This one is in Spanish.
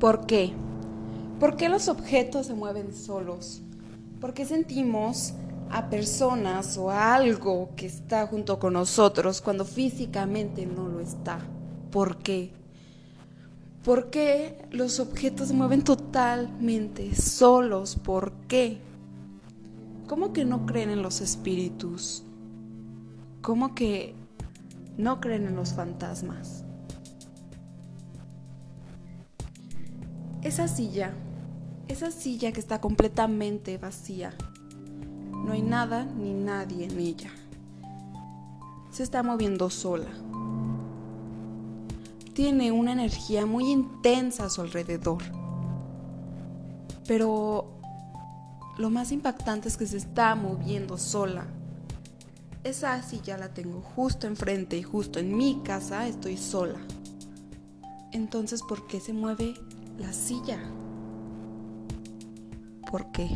¿Por qué? ¿Por qué los objetos se mueven solos? ¿Por qué sentimos a personas o a algo que está junto con nosotros cuando físicamente no lo está? ¿Por qué? ¿Por qué los objetos se mueven totalmente solos? ¿Por qué? ¿Cómo que no creen en los espíritus? ¿Cómo que no creen en los fantasmas? Esa silla, esa silla que está completamente vacía, no hay nada ni nadie en ella. Se está moviendo sola. Tiene una energía muy intensa a su alrededor. Pero lo más impactante es que se está moviendo sola. Esa silla la tengo justo enfrente y justo en mi casa estoy sola. Entonces, ¿por qué se mueve la silla. ¿Por qué?